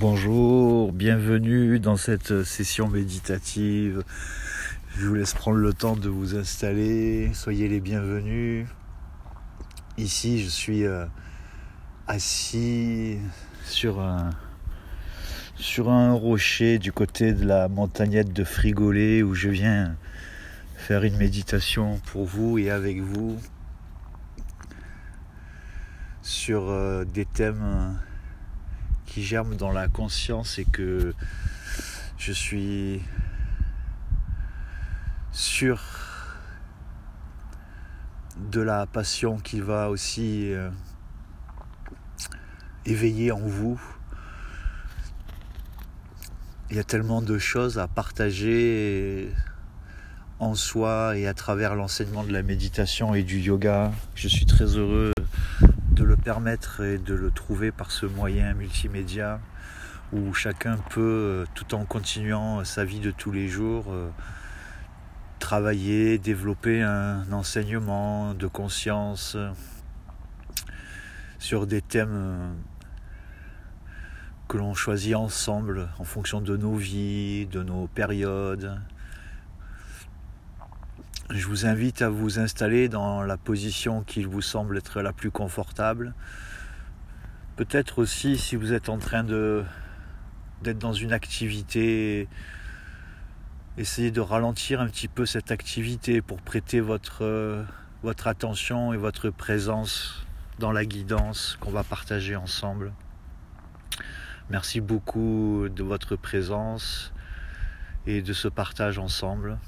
Bonjour, bienvenue dans cette session méditative. Je vous laisse prendre le temps de vous installer, soyez les bienvenus. Ici, je suis euh, assis sur un, rocher du côté de la montagnette de Frigolet où je viens faire une méditation pour vous et avec vous sur euh, des thèmes qui germent dans la conscience et que je suis sûr de la passion qui va aussi euh, éveiller en vous. Il y a tellement de choses à partager en soi et à travers l'enseignement de la méditation et du yoga. Je suis très heureux de le permettre et de le trouver par ce moyen multimédia où chacun peut, tout en continuant sa vie de tous les jours, euh, travailler, développer un enseignement de conscience sur des thèmes euh, que l'on choisit ensemble en fonction de nos vies, de nos périodes, je vous invite à vous installer dans la position qui vous semble être la plus confortable. Peut-être aussi si vous êtes en train de d'être dans une activité, essayez de ralentir un petit peu cette activité pour prêter votre, votre attention et votre présence dans la guidance qu'on va partager ensemble. Merci beaucoup de votre présence et de ce partage ensemble.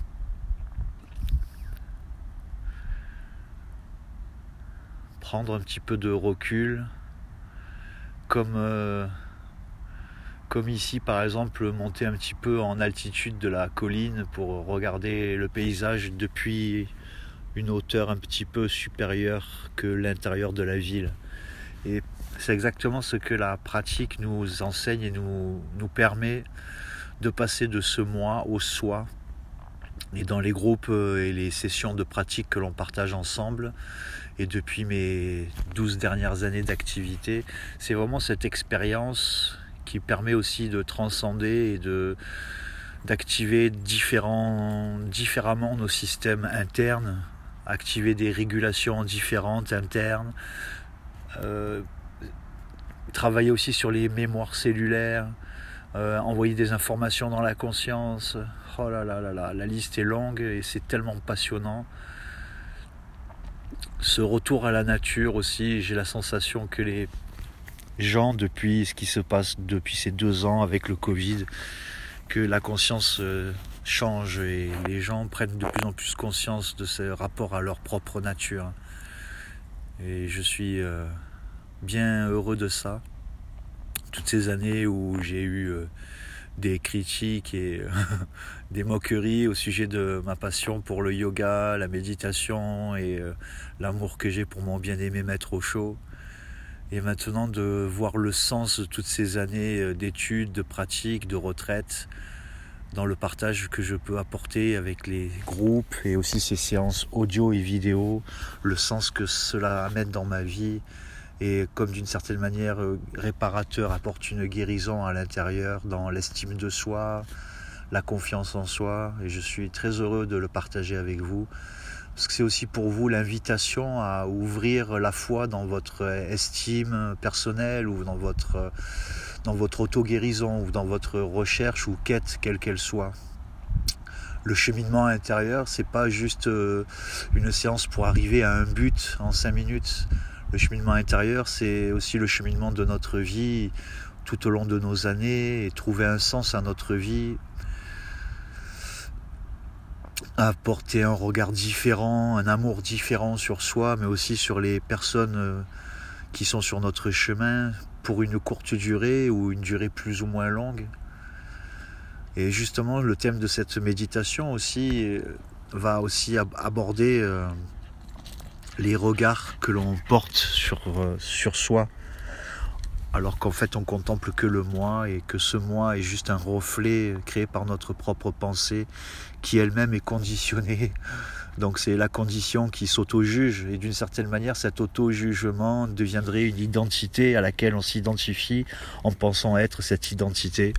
Prendre un petit peu de recul, comme, euh, comme ici par exemple monter un petit peu en altitude de la colline pour regarder le paysage depuis une hauteur un petit peu supérieure que l'intérieur de la ville. Et c'est exactement ce que la pratique nous enseigne et nous, nous permet de passer de ce moi au soi. Et dans les groupes euh, et les sessions de pratique que l'on partage ensemble, et depuis mes 12 dernières années d'activité, c'est vraiment cette expérience qui permet aussi de transcender et de d'activer différemment nos systèmes internes, activer des régulations différentes internes, euh, travailler aussi sur les mémoires cellulaires, euh, envoyer des informations dans la conscience. Oh là là là là, la liste est longue et c'est tellement passionnant ce retour à la nature aussi, j'ai la sensation que les gens, depuis ce qui se passe depuis ces deux ans avec le Covid, que la conscience euh, change et les gens prennent de plus en plus conscience de ce rapport à leur propre nature. Et je suis euh, bien heureux de ça. Toutes ces années où j'ai eu euh, des critiques et des moqueries au sujet de ma passion pour le yoga, la méditation et euh, l'amour que j'ai pour mon bien-aimé maître au chaud. Et maintenant de voir le sens de toutes ces années euh, d'études, de pratiques, de retraite, dans le partage que je peux apporter avec les groupes et aussi ces séances audio et vidéo, le sens que cela amène dans ma vie, et comme d'une certaine manière euh, réparateur apporte une guérison à l'intérieur dans l'estime de soi, la confiance en soi et je suis très heureux de le partager avec vous parce que c'est aussi pour vous l'invitation à ouvrir la foi dans votre estime personnelle ou dans votre dans votre auto-guérison ou dans votre recherche ou quête quelle qu'elle soit. Le cheminement intérieur, c'est pas juste euh, une séance pour arriver à un but en cinq minutes le cheminement intérieur, c'est aussi le cheminement de notre vie tout au long de nos années et trouver un sens à notre vie, apporter un regard différent, un amour différent sur soi, mais aussi sur les personnes euh, qui sont sur notre chemin pour une courte durée ou une durée plus ou moins longue. Et justement, le thème de cette méditation aussi euh, va aussi aborder euh, les regards que l'on porte sur, euh, sur soi alors qu'en fait on contemple que le moi et que ce moi est juste un reflet créé par notre propre pensée qui elle-même est conditionnée. Donc c'est la condition qui s'auto-juge et d'une certaine manière cet auto-jugement deviendrait une identité à laquelle on s'identifie en pensant être cette identité.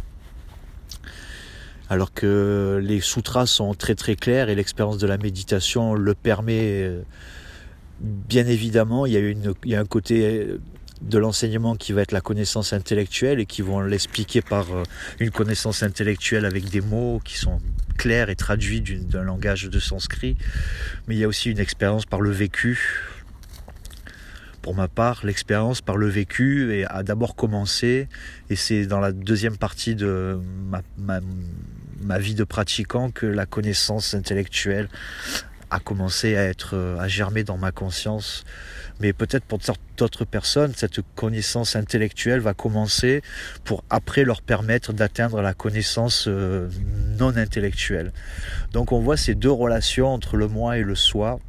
Alors que les sutras sont très très clairs et l'expérience de la méditation le permet euh, bien évidemment. Il y a, un côté de l'enseignement qui va être la connaissance intellectuelle et qui vont l'expliquer par euh, une connaissance intellectuelle avec des mots qui sont clairs et traduits d'un langage de sanskrit. Mais il y a aussi une expérience par le vécu. Pour ma part, l'expérience par le vécu a d'abord commencé, et c'est dans la deuxième partie de ma, ma vie de pratiquant que la connaissance intellectuelle a commencé à être à germer dans ma conscience mais peut-être pour d'autres personnes, cette connaissance intellectuelle va commencer pour après leur permettre d'atteindre la connaissance euh, non intellectuelle. Donc on voit ces deux relations entre le moi et le soi.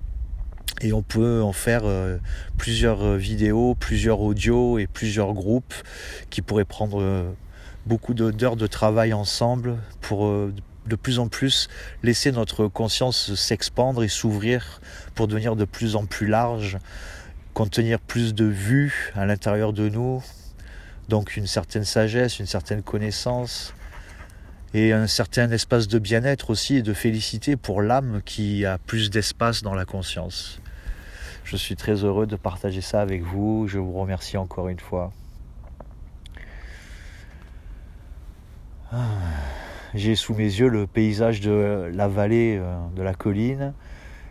Et on peut en faire euh, plusieurs euh, vidéos, plusieurs audios et plusieurs groupes qui pourraient prendre beaucoup d'heures de travail ensemble pour de plus en plus laisser notre conscience s'expandre et s'ouvrir pour devenir de plus en plus large contenir plus de vues à l'intérieur de nous, donc une certaine sagesse, une certaine connaissance et un certain espace de bien-être aussi et de félicité pour l'âme qui a plus d'espace dans la conscience. Je suis très heureux de partager ça avec vous. Je vous remercie encore une fois. Ah, j'ai sous mes yeux le paysage de la vallée euh, de la colline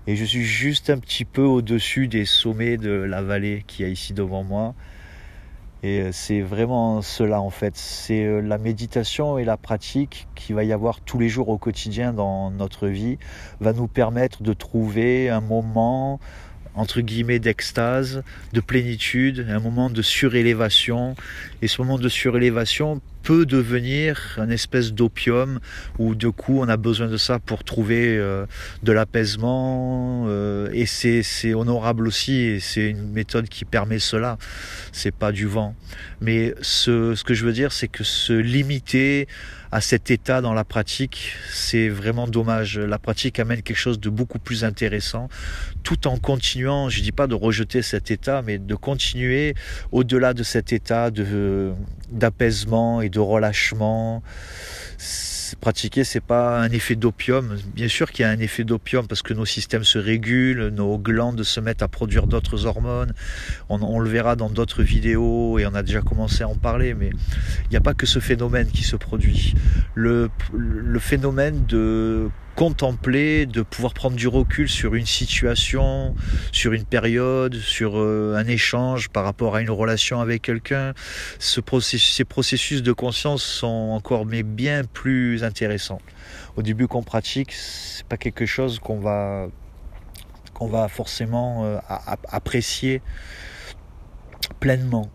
et je suis juste un petit peu au-dessus des sommets de la vallée qui est ici devant moi. Et euh, c'est vraiment cela en fait. C'est euh, la méditation et la pratique qui va y avoir tous les jours au quotidien dans notre vie va nous permettre de trouver un moment entre guillemets d'extase, de plénitude, un moment de surélévation. Et ce moment de surélévation peut devenir un espèce d'opium où de coup on a besoin de ça pour trouver euh, de l'apaisement euh, et c'est honorable aussi et c'est une méthode qui permet cela c'est pas du vent mais ce, ce que je veux dire c'est que se limiter à cet état dans la pratique, c'est vraiment dommage. La pratique amène quelque chose de beaucoup plus intéressant, tout en continuant, je dis pas de rejeter cet état, mais de continuer au-delà de cet état de d'apaisement et de relâchement pratiquer, c'est pas un effet d'opium. Bien sûr qu'il y a un effet d'opium parce que nos systèmes se régulent, nos glandes se mettent à produire d'autres hormones. On, le verra dans d'autres vidéos et on a déjà commencé à en parler, mais il n'y a pas que ce phénomène qui se produit. Le, le phénomène de contempler, de pouvoir prendre du recul sur une situation, sur une période, sur euh, un échange par rapport à une relation avec quelqu'un. Ces processus de conscience sont encore mais bien plus intéressants. Au début qu'on pratique, c'est pas quelque chose qu'on va qu'on va forcément euh, apprécier pleinement.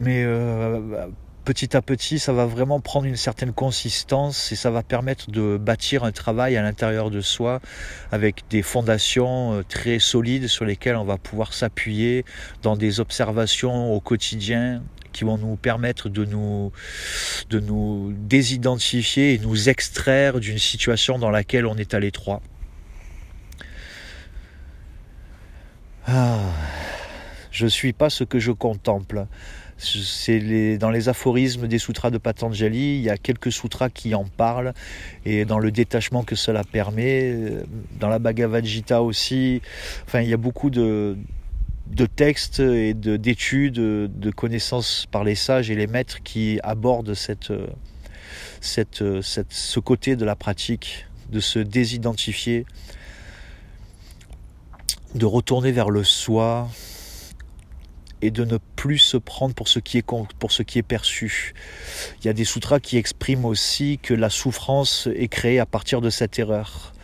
Mais euh, petit à petit, ça va vraiment prendre une certaine consistance et ça va permettre de bâtir un travail à l'intérieur de soi avec des fondations euh, très solides sur lesquelles on va pouvoir s'appuyer dans des observations au quotidien qui vont nous permettre de nous, de nous désidentifier et nous extraire d'une situation dans laquelle on est à l'étroit. Ah, je ne suis pas ce que je contemple. C'est dans les aphorismes des sutras de Patanjali, il y a quelques sutras qui en parlent. Et dans le détachement que cela permet, dans la Bhagavad Gita aussi, enfin il y a beaucoup de, textes et d'études, de, connaissances par les sages et les maîtres qui abordent cette, cette, ce côté de la pratique, de se désidentifier, de retourner vers le soi, et de ne plus se prendre pour ce qui est, pour ce qui est perçu. Il y a des sutras qui expriment aussi que la souffrance est créée à partir de cette erreur.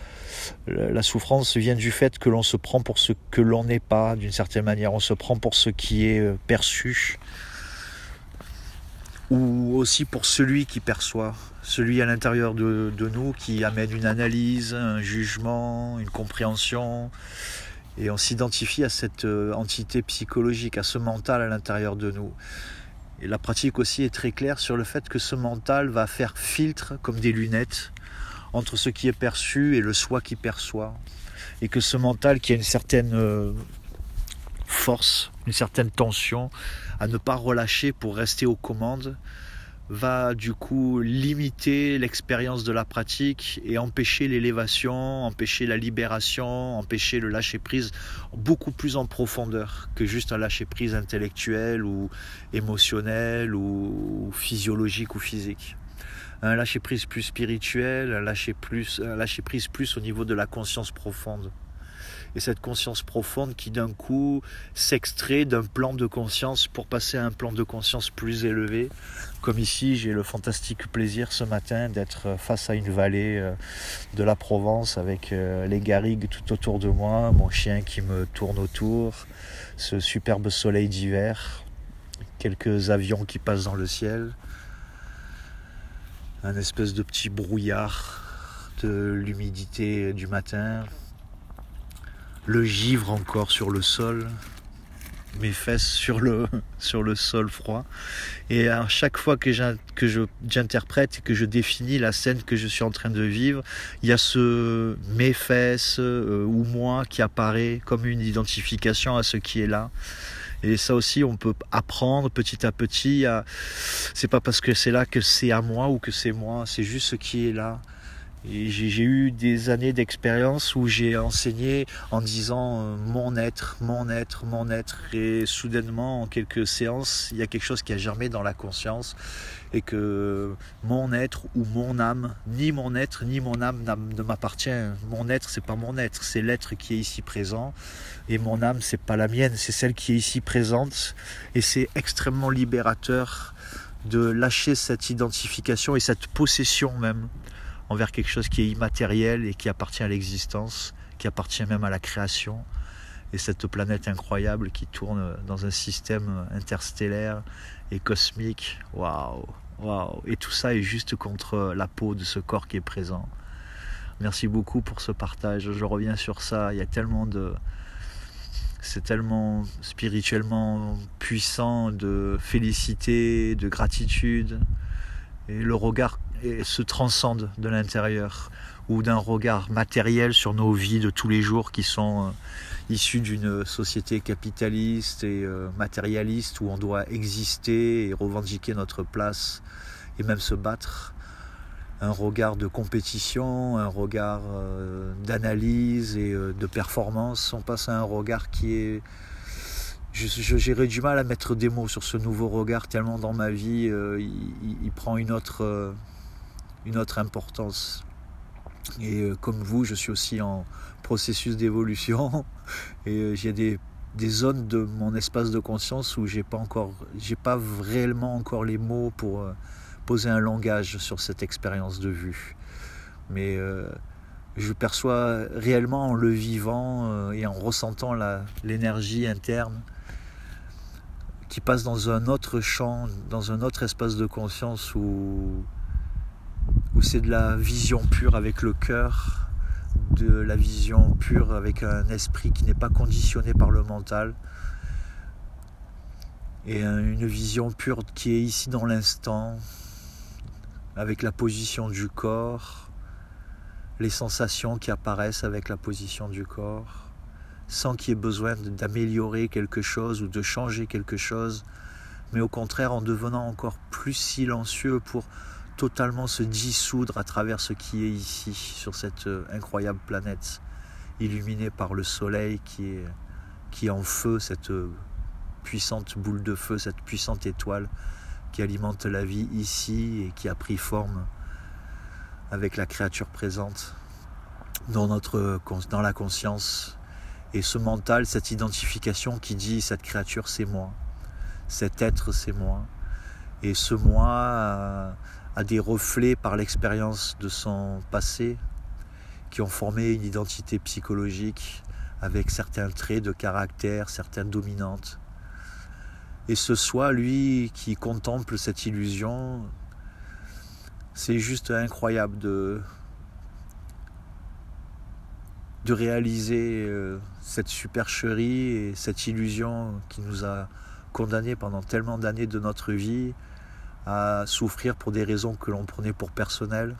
La souffrance vient du fait que l'on se prend pour ce que l'on n'est pas, d'une certaine manière. On se prend pour ce qui est euh, perçu, ou aussi pour celui qui perçoit, celui à l'intérieur de, de nous qui amène une analyse, un jugement, une compréhension, et on s'identifie à cette euh, entité psychologique, à ce mental à l'intérieur de nous. Et la pratique aussi est très claire sur le fait que ce mental va faire filtre comme des lunettes entre ce qui est perçu et le soi qui perçoit. Et que ce mental qui a une certaine euh, force, une certaine tension à ne pas relâcher pour rester aux commandes, va du coup limiter l'expérience de la pratique et empêcher l'élévation, empêcher la libération, empêcher le lâcher-prise beaucoup plus en profondeur que juste un lâcher-prise intellectuel ou émotionnel ou physiologique ou physique. Un lâcher-prise plus spirituel, un lâcher-prise lâcher plus au niveau de la conscience profonde et cette conscience profonde qui d'un coup s'extrait d'un plan de conscience pour passer à un plan de conscience plus élevé. Comme ici, j'ai le fantastique plaisir ce matin d'être face à une vallée euh, de la Provence avec euh, les garrigues tout autour de moi, mon chien qui me tourne autour, ce superbe soleil d'hiver, quelques avions qui passent dans le ciel, un espèce de petit brouillard de l'humidité du matin, le givre encore sur le sol, mes fesses sur le, sol froid. Et à chaque fois que j'interprète et que je définis la scène que je suis en train de vivre, il y a ce mes fesses euh, ou moi qui apparaît comme une identification à ce qui est là. Et ça aussi, on peut apprendre petit à petit. À... C'est pas parce que c'est là que c'est à moi ou que c'est moi, c'est juste ce qui est là. J'ai eu des années d'expérience où j'ai enseigné en disant euh, mon être, mon être, mon être. Et soudainement, en quelques séances, il y a quelque chose qui a germé dans la conscience. Et que mon être ou mon âme, ni mon être ni mon âme ne m'appartient. Mon être, c'est pas mon être, c'est l'être qui est ici présent. Et mon âme, c'est pas la mienne, c'est celle qui est ici présente. Et c'est extrêmement libérateur de lâcher cette identification et cette possession même envers quelque chose qui est immatériel et qui appartient à l'existence, qui appartient même à la création. Et cette planète incroyable qui tourne dans un système interstellaire et cosmique, waouh, waouh. Et tout ça est juste contre la peau de ce corps qui est présent. Merci beaucoup pour ce partage. Je reviens sur ça. Il y a tellement de. C'est tellement spirituellement puissant de félicité, de gratitude. Et le regard et se transcende de l'intérieur ou d'un regard matériel sur nos vies de tous les jours qui sont euh, issus d'une société capitaliste et euh, matérialiste où on doit exister et revendiquer notre place et même se battre. Un regard de compétition, un regard euh, d'analyse et de performance. On passe à un regard qui est j'aurais du mal à mettre des mots sur ce nouveau regard tellement dans ma vie il, prend une autre une autre importance. Et euh, comme vous, je suis aussi en processus d'évolution et euh, j'ai des, des, zones de mon espace de conscience où j'ai pas encore, j'ai pas réellement encore les mots pour euh, poser un langage sur cette expérience de vue. Mais je perçois réellement en le vivant et en ressentant l'énergie interne qui passe dans un autre champ, dans un autre espace de conscience où où c'est de la vision pure avec le cœur, de la vision pure avec un esprit qui n'est pas conditionné par le mental, et une vision pure qui est ici dans l'instant, avec la position du corps, les sensations qui apparaissent avec la position du corps, sans qu'il y ait besoin d'améliorer quelque chose ou de changer quelque chose, mais au contraire en devenant encore plus silencieux pour totalement se dissoudre à travers ce qui est ici, sur cette euh, incroyable planète, illuminée par le soleil qui est, qui en feu, cette euh, puissante boule de feu, cette puissante étoile qui alimente la vie ici et qui a pris forme avec la créature présente dans, notre, dans la conscience. Et ce mental, cette identification qui dit cette créature c'est moi, cet être c'est moi. Et ce moi, euh, à des reflets par l'expérience de son passé qui ont formé une identité psychologique avec certains traits de caractère, certaines dominantes. Et ce soi, lui, qui contemple cette illusion, c'est juste incroyable de, de réaliser euh, cette supercherie et cette illusion qui nous a condamnés pendant tellement d'années de notre vie à souffrir pour des raisons que l'on prenait pour personnelles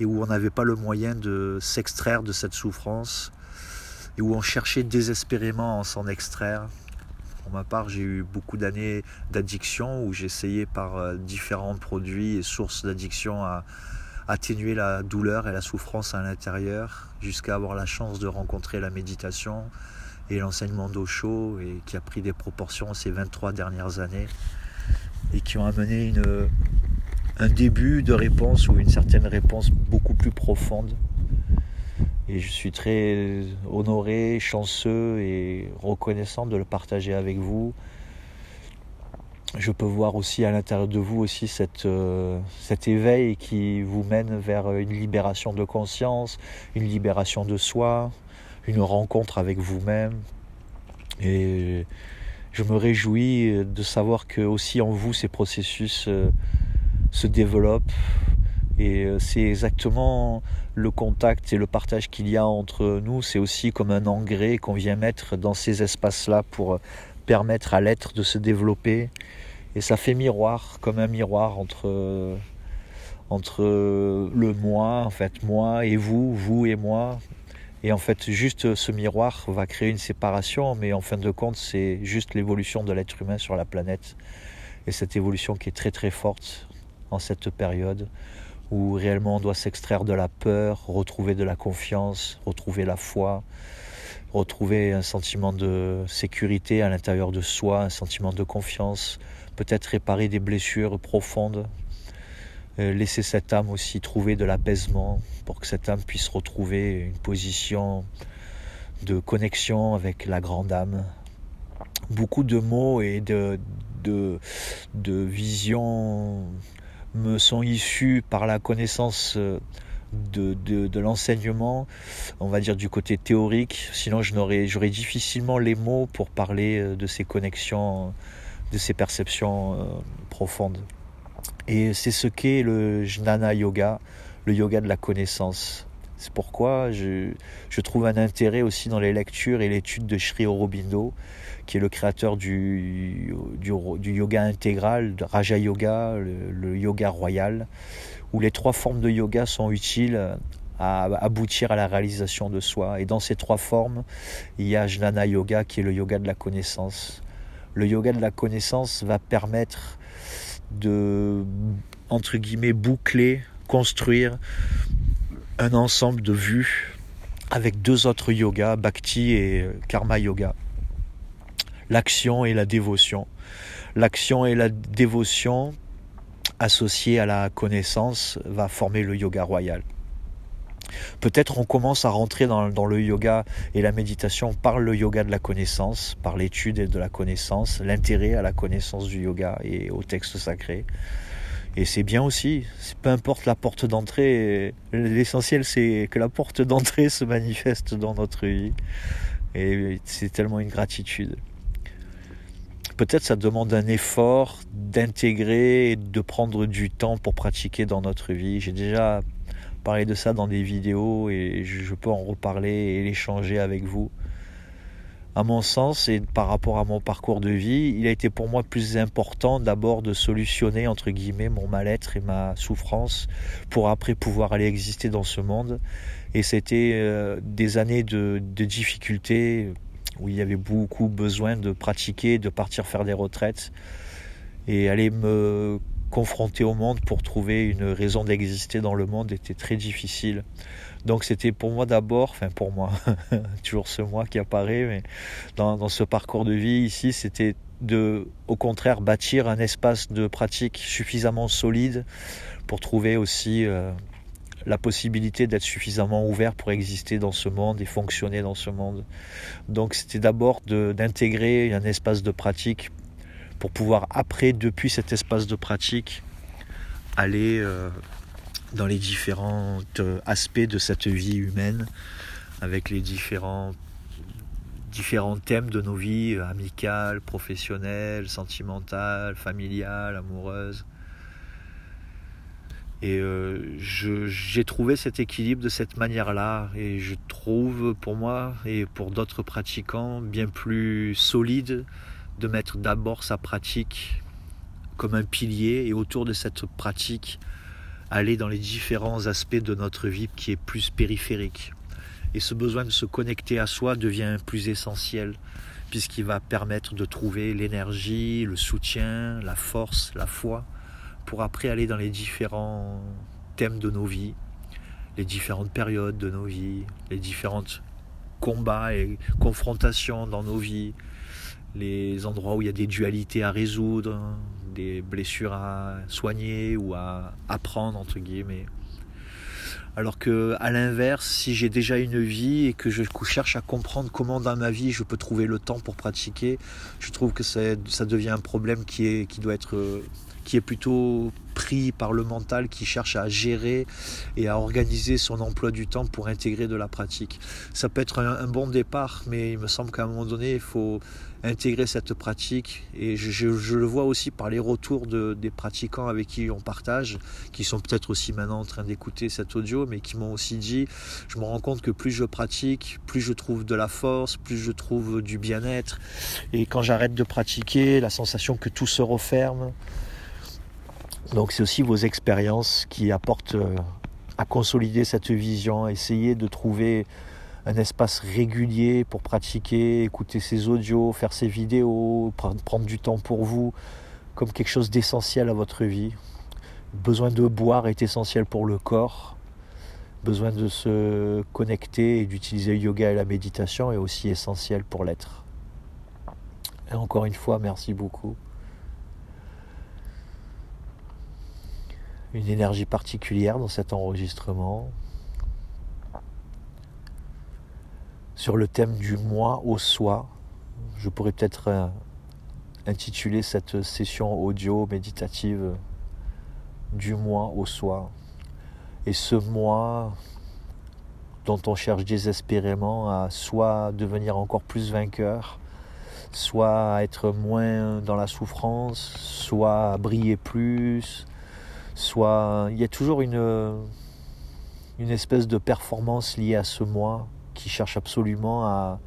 et où on n'avait pas le moyen de s'extraire de cette souffrance et où on cherchait désespérément à s'en extraire. Pour ma part, j'ai eu beaucoup d'années d'addiction où j'essayais par euh, différents produits et sources d'addiction à atténuer la douleur et la souffrance à l'intérieur jusqu'à avoir la chance de rencontrer la méditation et l'enseignement chaud et qui a pris des proportions ces 23 dernières années et qui ont amené une, un début de réponse ou une certaine réponse beaucoup plus profonde. Et je suis très honoré, chanceux et reconnaissant de le partager avec vous. Je peux voir aussi à l'intérieur de vous aussi cette, euh, cet éveil qui vous mène vers une libération de conscience, une libération de soi, une rencontre avec vous-même. Je me réjouis de savoir que aussi en vous ces processus euh, se développent et euh, c'est exactement le contact et le partage qu'il y a entre nous. C'est aussi comme un engrais qu'on vient mettre dans ces espaces-là pour euh, permettre à l'être de se développer. Et ça fait miroir, comme un miroir entre, entre le moi, en fait, moi et vous, vous et moi, et en fait, juste ce miroir va créer une séparation, mais en fin de compte, c'est juste l'évolution de l'être humain sur la planète. Et cette évolution qui est très très forte en cette période où réellement on doit s'extraire de la peur, retrouver de la confiance, retrouver la foi, retrouver un sentiment de sécurité à l'intérieur de soi, un sentiment de confiance, peut-être réparer des blessures profondes laisser cette âme aussi trouver de l'apaisement pour que cette âme puisse retrouver une position de connexion avec la grande âme. Beaucoup de mots et de, de, de visions me sont issus par la connaissance euh, de, de, de l'enseignement, on va dire du côté théorique, sinon j'aurais difficilement les mots pour parler euh, de ces connexions, de ces perceptions profondes. Et c'est ce qu'est le Jnana Yoga, le yoga de la connaissance. C'est pourquoi je, trouve un intérêt aussi dans les lectures et l'étude de Sri Aurobindo, qui est le créateur du yoga intégral, de Raja Yoga, le, le, yoga royal, où les trois formes de yoga sont utiles à aboutir à la réalisation de soi. Et dans ces trois formes, il y a Jnana Yoga, qui est le yoga de la connaissance. Le yoga de la connaissance va permettre de, entre guillemets, boucler, construire un ensemble de vues avec deux autres yogas, Bhakti et Karma Yoga. L'action et la dévotion. L'action et la dévotion associées à la connaissance va former le yoga royal. Peut-être on commence à rentrer dans, le yoga et la méditation par le yoga de la connaissance, par l'étude de la connaissance, l'intérêt à la connaissance du yoga et au texte sacré. Et c'est bien aussi, peu importe la porte d'entrée, l'essentiel c'est que la porte d'entrée se manifeste dans notre vie. Et c'est tellement une gratitude. Peut-être ça demande un effort d'intégrer et de prendre du temps pour pratiquer dans notre vie. J'ai déjà de ça dans des vidéos et je peux en reparler et l'échanger avec vous. À mon sens et par rapport à mon parcours de vie, il a été pour moi plus important d'abord de solutionner entre guillemets mon mal-être et ma souffrance pour après pouvoir aller exister dans ce monde. Et c'était euh, des années de difficultés où il y avait beaucoup besoin de pratiquer, de partir faire des retraites et aller me confronté au monde pour trouver une raison d'exister dans le monde était très difficile. Donc c'était pour moi d'abord, enfin pour moi, toujours ce moi qui apparaît, mais dans, dans ce parcours de vie ici, c'était de, au contraire, bâtir un espace de pratique suffisamment solide pour trouver aussi euh, la possibilité d'être suffisamment ouvert pour exister dans ce monde et fonctionner dans ce monde. Donc c'était d'abord d'intégrer un espace de pratique pour pouvoir après, depuis cet espace de pratique, aller euh, dans les différents aspects de cette vie humaine, avec les différents, différents thèmes de nos vies, amicales, professionnelles, sentimentales, familiales, amoureuses. Et euh, j'ai trouvé cet équilibre de cette manière-là, et je trouve pour moi et pour d'autres pratiquants bien plus solide de mettre d'abord sa pratique comme un pilier et autour de cette pratique aller dans les différents aspects de notre vie qui est plus périphérique. Et ce besoin de se connecter à soi devient plus essentiel puisqu'il va permettre de trouver l'énergie, le soutien, la force, la foi pour après aller dans les différents thèmes de nos vies, les différentes périodes de nos vies, les différents combats et confrontations dans nos vies, les endroits où il y a des dualités à résoudre, des blessures à soigner ou à apprendre entre guillemets. Alors que à l'inverse, si j'ai déjà une vie et que je cherche à comprendre comment dans ma vie je peux trouver le temps pour pratiquer, je trouve que ça, devient un problème qui, est, qui doit être qui est plutôt pris par le mental, qui cherche à gérer et à organiser son emploi du temps pour intégrer de la pratique. Ça peut être un, bon départ, mais il me semble qu'à un moment donné, il faut intégrer cette pratique. Et je, le vois aussi par les retours de, des pratiquants avec qui on partage, qui sont peut-être aussi maintenant en train d'écouter cet audio, mais qui m'ont aussi dit, je me rends compte que plus je pratique, plus je trouve de la force, plus je trouve du bien-être. Et quand j'arrête de pratiquer, la sensation que tout se referme, donc c'est aussi vos expériences qui apportent euh, à consolider cette vision, essayer de trouver un espace régulier pour pratiquer, écouter ses audios, faire ses vidéos, prendre du temps pour vous, comme quelque chose d'essentiel à votre vie. Besoin de boire est essentiel pour le corps. Besoin de se connecter et d'utiliser le yoga et la méditation est aussi essentiel pour l'être. Et encore une fois, merci beaucoup. une énergie particulière dans cet enregistrement sur le thème du moi au soi. Je pourrais peut-être euh, intituler cette session audio méditative du moi au soi. Et ce moi dont on cherche désespérément à soit devenir encore plus vainqueur, soit être moins dans la souffrance, soit briller plus, soit il y a toujours une espèce de performance liée à ce moi qui cherche absolument à,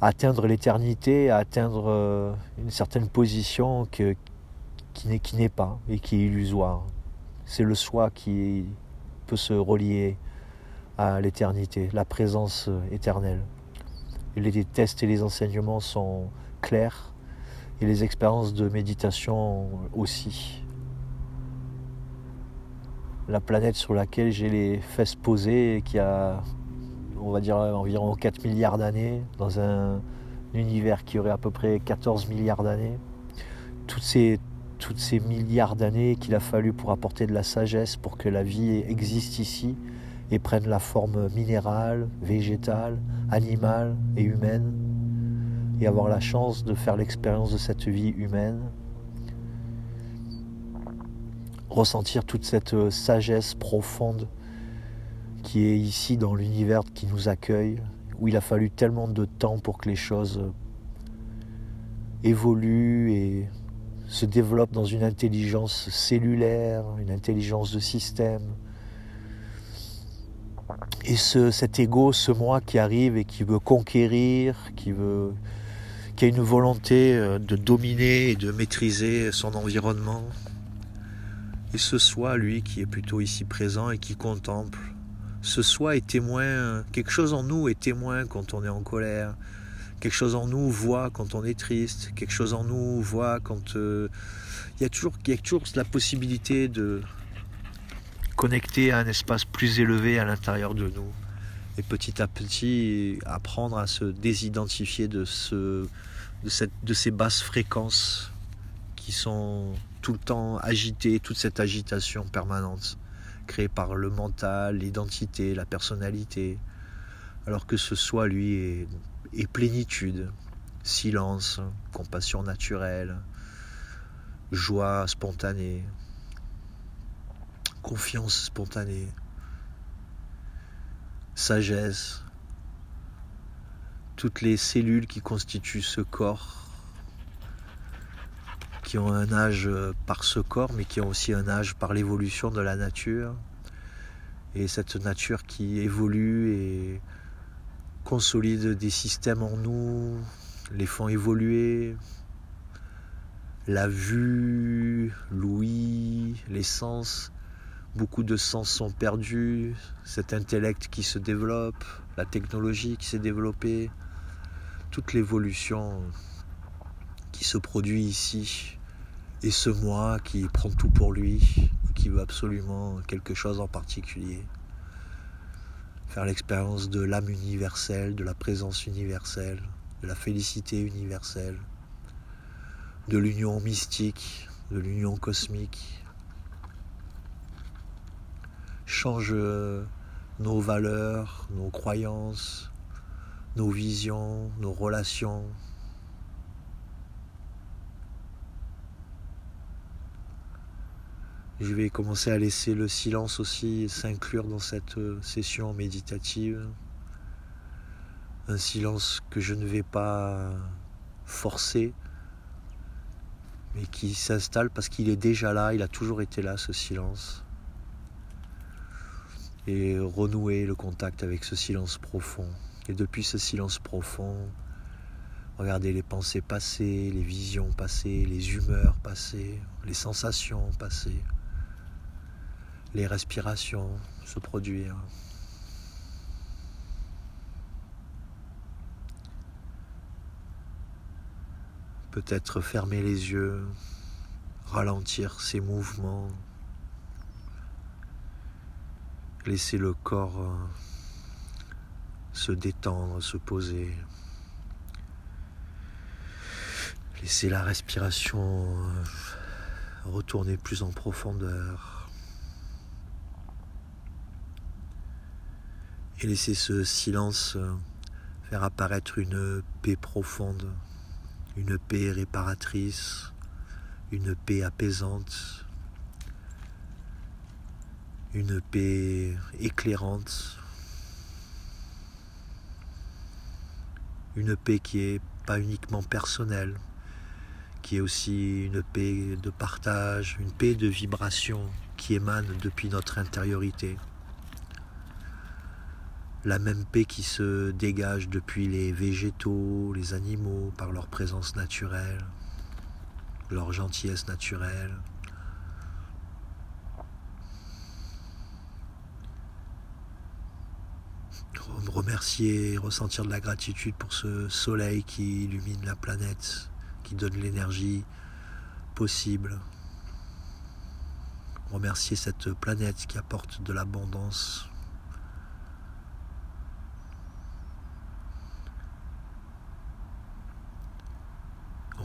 atteindre l'éternité, à atteindre euh, une certaine position que, qui n'est pas et qui est illusoire. C'est le soi qui peut se relier à l'éternité, la présence éternelle. Et les tests et les enseignements sont clairs et les expériences de méditation aussi la planète sur laquelle j'ai les fesses posées, qui a, on va dire, environ 4 milliards d'années, dans un univers qui aurait à peu près 14 milliards d'années. Toutes ces, ces milliards d'années qu'il a fallu pour apporter de la sagesse, pour que la vie existe ici et prenne la forme minérale, végétale, animale et humaine, et avoir la chance de faire l'expérience de cette vie humaine ressentir toute cette euh, sagesse profonde qui est ici dans l'univers qui nous accueille, où il a fallu tellement de temps pour que les choses évoluent et se développent dans une intelligence cellulaire, une intelligence de système. Et ce, cet ego, ce moi qui arrive et qui veut conquérir, qui veut qui a une volonté euh, de dominer et de maîtriser son environnement, et ce soi, lui, qui est plutôt ici présent et qui contemple. Ce soi est témoin, quelque chose en nous est témoin quand on est en colère, quelque chose en nous voit quand on est triste, quelque chose en nous voit quand euh, il, y a toujours, y a toujours la possibilité de connecter à un espace plus élevé à l'intérieur de nous et petit à petit apprendre à se désidentifier de, ces basses fréquences qui sont tout le temps agité, toute cette agitation permanente créée par le mental, l'identité, la personnalité, alors que ce soi, lui, est, plénitude, silence, compassion naturelle, joie spontanée, confiance spontanée, sagesse, toutes les cellules qui constituent ce corps qui ont un âge euh, par ce corps, mais qui ont aussi un âge par l'évolution de la nature. Et cette nature qui évolue et consolide des systèmes en nous, les font évoluer. La vue, l'ouïe, les sens, beaucoup de sens sont perdus. Cet intellect qui se développe, la technologie qui s'est développée, toute l'évolution qui se produit ici. Et ce moi qui prend tout pour lui, qui veut absolument quelque chose en particulier. Faire l'expérience de l'âme universelle, de la présence universelle, de la félicité universelle, de l'union mystique, de l'union cosmique. Change nos valeurs, nos croyances, nos visions, nos relations, Je vais commencer à laisser le silence aussi s'inclure dans cette euh, session méditative. Un silence que je ne vais pas forcer, mais qui s'installe parce qu'il est déjà là, il a toujours été là, ce silence. Et renouer le contact avec ce silence profond. Et depuis ce silence profond, regardez les pensées passées, les visions passées, les humeurs passées, les sensations passées les respirations se produire. Peut-être fermer les yeux, ralentir ses mouvements, laisser le corps euh, se détendre, se poser. Laisser la respiration euh, retourner plus en profondeur. Et laisser ce silence euh, faire apparaître une paix profonde, une paix réparatrice, une paix apaisante, une paix éclairante, une paix qui est pas uniquement personnelle, qui est aussi une paix de partage, une paix de vibration qui émane depuis notre intériorité la même paix qui se dégage depuis les végétaux, les animaux, par leur présence naturelle, leur gentillesse naturelle. Remercier, ressentir de la gratitude pour ce soleil qui illumine la planète, qui donne l'énergie possible. Remercier cette planète qui apporte de l'abondance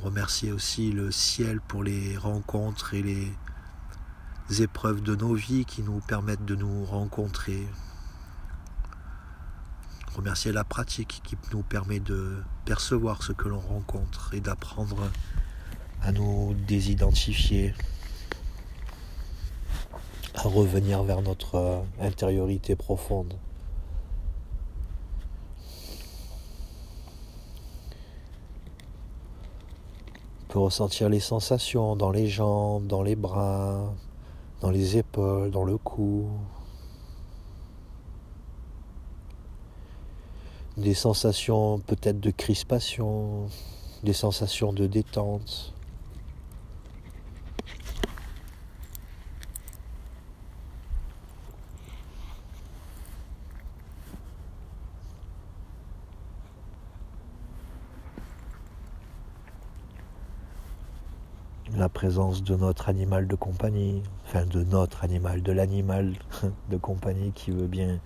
remercier aussi le ciel pour les rencontres et les épreuves de nos vies qui nous permettent de nous rencontrer. Remercier la pratique qui nous permet de percevoir ce que l'on rencontre et d'apprendre à nous désidentifier, à revenir vers notre intériorité profonde. Peut ressentir les sensations dans les jambes, dans les bras, dans les épaules, dans le cou. Des sensations peut-être de crispation, des sensations de détente. La présence de notre animal de compagnie, enfin de notre animal, de l'animal de compagnie qui veut bien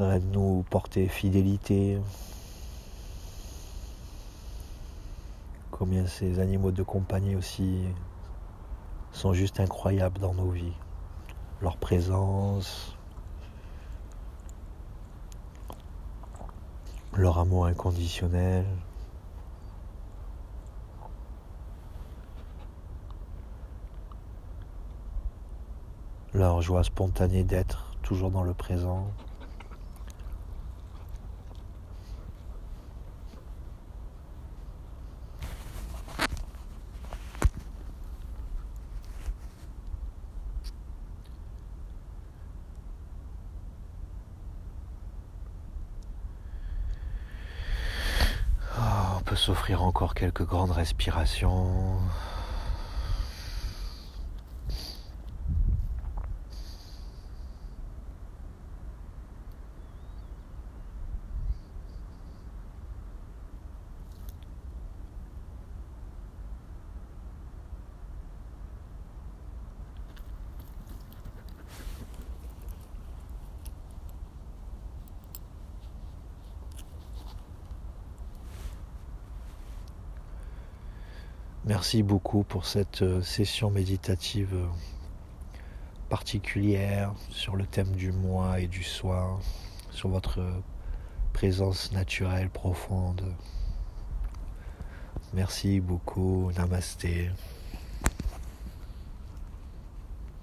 nous porter fidélité. Combien ces animaux de compagnie aussi sont juste incroyables dans nos vies. Leur présence, leur amour inconditionnel. Leur joie spontanée d'être toujours dans le présent. Ah, peut s'offrir encore quelques grandes respirations. Merci beaucoup pour cette euh, session méditative euh, particulière sur le thème du moi et du soi, sur votre présence naturelle profonde. Merci beaucoup, namasté.